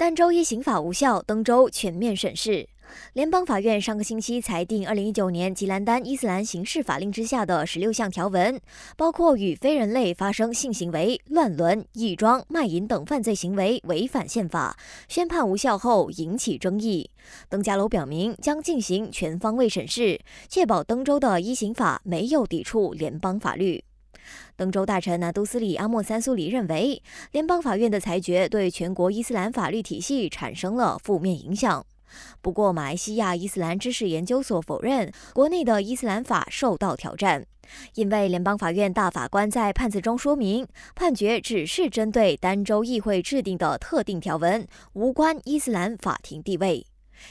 但州一刑法无效，登州全面审视。联邦法院上个星期裁定，二零一九年吉兰丹伊斯兰刑事法令之下的十六项条文，包括与非人类发生性行为、乱伦、异装、卖淫等犯罪行为违反宪法，宣判无效后引起争议。登嘉楼表明将进行全方位审视，确保登州的一刑法没有抵触联邦法律。登州大臣南都斯里阿莫三苏里认为，联邦法院的裁决对全国伊斯兰法律体系产生了负面影响。不过，马来西亚伊斯兰知识研究所否认国内的伊斯兰法受到挑战，因为联邦法院大法官在判词中说明，判决只是针对儋州议会制定的特定条文，无关伊斯兰法庭地位。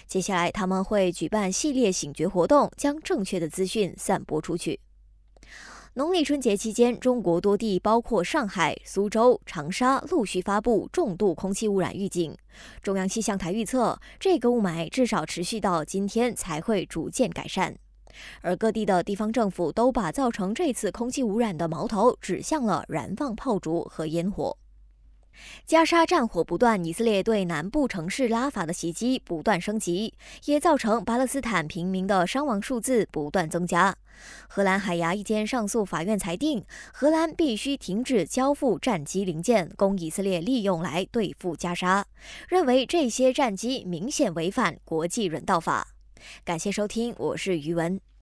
接下来，他们会举办系列醒觉活动，将正确的资讯散播出去。农历春节期间，中国多地，包括上海、苏州、长沙，陆续发布重度空气污染预警。中央气象台预测，这个雾霾至少持续到今天才会逐渐改善。而各地的地方政府都把造成这次空气污染的矛头指向了燃放炮竹和烟火。加沙战火不断，以色列对南部城市拉法的袭击不断升级，也造成巴勒斯坦平民的伤亡数字不断增加。荷兰海牙一间上诉法院裁定，荷兰必须停止交付战机零件供以色列利用来对付加沙，认为这些战机明显违反国际人道法。感谢收听，我是余文。